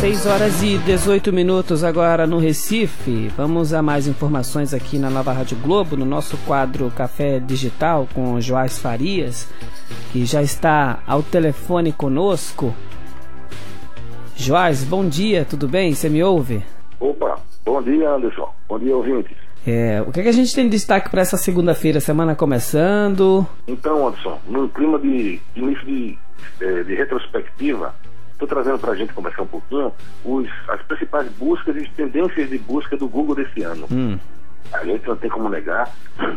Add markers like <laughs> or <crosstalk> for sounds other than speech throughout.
6 horas e 18 minutos agora no Recife. Vamos a mais informações aqui na Nova Rádio Globo, no nosso quadro Café Digital com Joás Farias, que já está ao telefone conosco. Joás, bom dia, tudo bem? Você me ouve? Opa, bom dia, Anderson. Bom dia, ouvintes. É, o que, é que a gente tem de destaque para essa segunda-feira, semana começando? Então, Anderson, num clima de início de, de, é, de retrospectiva, estou trazendo para a gente conversar um pouquinho os, as principais buscas e tendências de busca do Google desse ano. Hum. A gente não tem como negar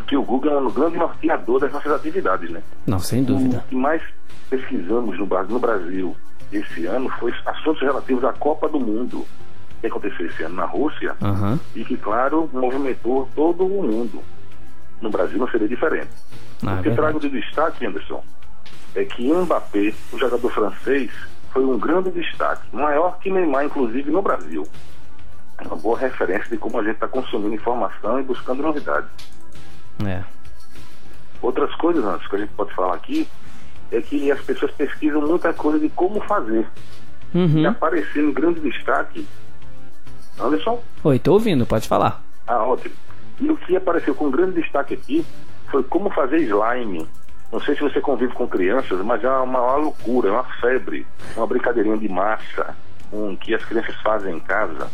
que o Google é um grande norteador das nossas atividades, né? Não, sem dúvida. O que mais pesquisamos no, no Brasil esse ano foi assuntos relativos à Copa do Mundo que aconteceu esse ano na Rússia uhum. e que, claro, movimentou todo o mundo. No Brasil não seria diferente. Ah, o que é trago de destaque, Anderson, é que Mbappé, o jogador francês, foi um grande destaque, maior que Neymar, inclusive, no Brasil. É uma boa referência de como a gente está consumindo informação e buscando novidades. É. Outras coisas, antes que a gente pode falar aqui, é que as pessoas pesquisam muita coisa de como fazer. Uhum. E aparecendo grande destaque. Anderson? Oi, tô ouvindo, pode falar. Ah, ótimo. E o que apareceu com grande destaque aqui foi como fazer slime. Não sei se você convive com crianças, mas é uma, uma loucura, é uma febre, uma brincadeirinha de massa um, que as crianças fazem em casa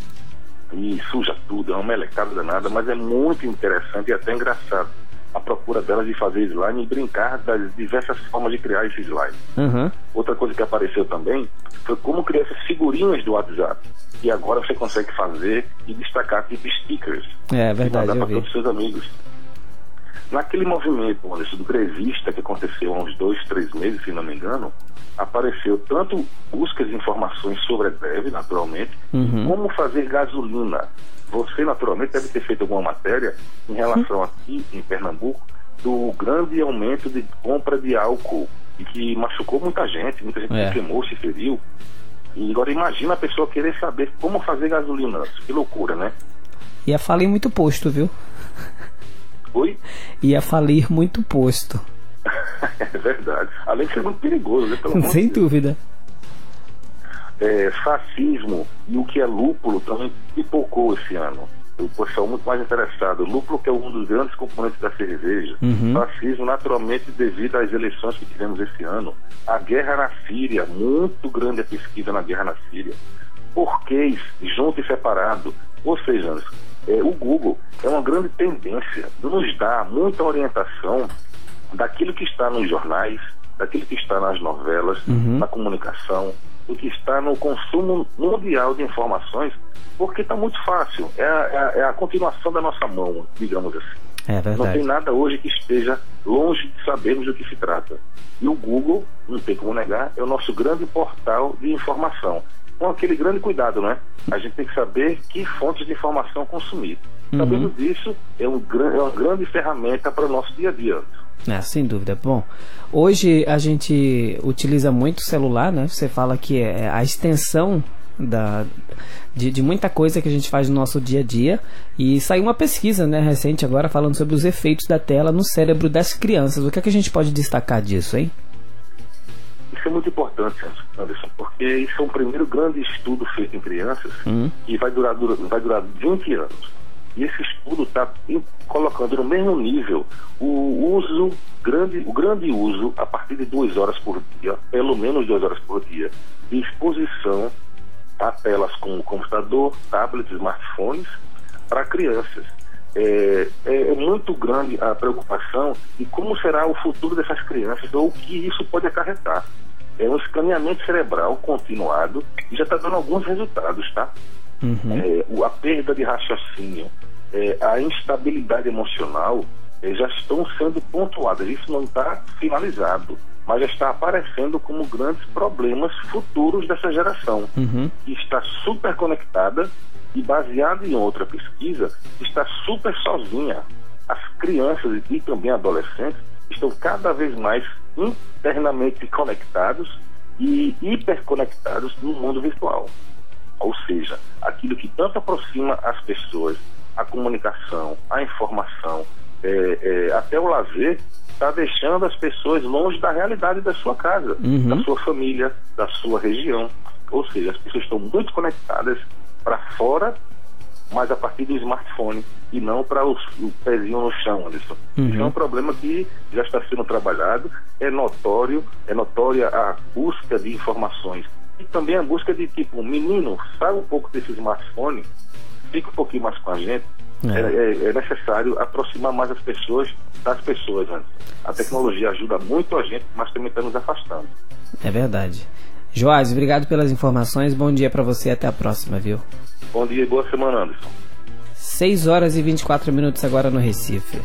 e suja tudo, é uma melecada danada, mas é muito interessante e até engraçado a procura delas de fazer slime e brincar das diversas formas de criar esse slime. Uhum. Outra coisa que apareceu também foi como criar essas figurinhas do WhatsApp. E agora você consegue fazer e destacar tipo stickers. É verdade. E mandar para todos os seus amigos. Naquele movimento, Anderson, do grevista que aconteceu há uns dois, três meses, se não me engano, apareceu tanto buscas de informações sobre a greve, naturalmente, uhum. como fazer gasolina. Você, naturalmente, deve ter feito alguma matéria em relação aqui em Pernambuco do grande aumento de compra de álcool e que machucou muita gente, muita gente é. queimou, se feriu. E agora imagina a pessoa querer saber como fazer gasolina. Que loucura, né? Ia falir muito posto, viu? Oi? Ia falir muito posto. <laughs> é verdade. Além de ser muito perigoso, né? Pelo Sem dúvida. É, fascismo e o que é lúpulo também pipocou esse ano. O pessoal muito mais interessado. Lúpulo, que é um dos grandes componentes da cerveja. Uhum. Fascismo, naturalmente, devido às eleições que tivemos esse ano. A guerra na Síria, muito grande a pesquisa na guerra na Síria. Porquês, junto e separado. Ou seja, é, o Google é uma grande tendência de nos dar muita orientação daquilo que está nos jornais, daquilo que está nas novelas, uhum. na comunicação, do que está no consumo mundial de informações, porque está muito fácil. É a, é, a, é a, continuação da nossa mão, digamos assim. É. Não tem nada hoje que esteja longe de sabermos do que se trata. E o Google, não tem como negar, é o nosso grande portal de informação. Com aquele grande cuidado, né? A gente tem que saber que fontes de informação consumir. Uhum. Sabendo disso, é, um, é uma grande ferramenta para o nosso dia a dia. É, sem dúvida. Bom, hoje a gente utiliza muito o celular, né? Você fala que é a extensão da, de, de, muita coisa que a gente faz no nosso dia a dia. E saiu uma pesquisa né, recente agora falando sobre os efeitos da tela no cérebro das crianças. O que, é que a gente pode destacar disso, hein? Isso é muito importante, Anderson, porque isso é um primeiro grande estudo feito em crianças hum. que vai durar, vai durar 20 anos. E esse estudo está colocando no mesmo nível o uso grande, o grande uso a partir de duas horas por dia, pelo menos duas horas por dia, de exposição a telas como computador, tablets, smartphones para crianças. É, é, é, muito grande a preocupação de como será o futuro dessas crianças ou o que isso pode acarretar. É um escaneamento cerebral continuado e já está dando alguns resultados, tá? Uhum. É, a perda de raciocínio, é, a instabilidade emocional é, já estão sendo pontuadas. Isso não está finalizado, mas já está aparecendo como grandes problemas futuros dessa geração, uhum. que está super conectada e, baseada em outra pesquisa, está super sozinha. As crianças e também adolescentes estão cada vez mais internamente conectados e hiperconectados no mundo virtual. Ou seja, aquilo que tanto aproxima as pessoas, a comunicação, a informação, é, é, até o lazer, está deixando as pessoas longe da realidade da sua casa, uhum. da sua família, da sua região. Ou seja, as pessoas estão muito conectadas para fora, mas a partir do smartphone e não para o pezinho no chão, Anderson. Uhum. Isso é um problema que já está sendo trabalhado, é notório, é notória a busca de informações e também a busca de tipo, menino, sai um pouco desse smartphone, fica um pouquinho mais com a gente. É. É, é, é necessário aproximar mais as pessoas das pessoas. Né? A tecnologia ajuda muito a gente, mas também está nos afastando. É verdade. Joás, obrigado pelas informações. Bom dia para você e até a próxima, viu? Bom dia e boa semana, Anderson. 6 horas e 24 minutos agora no Recife.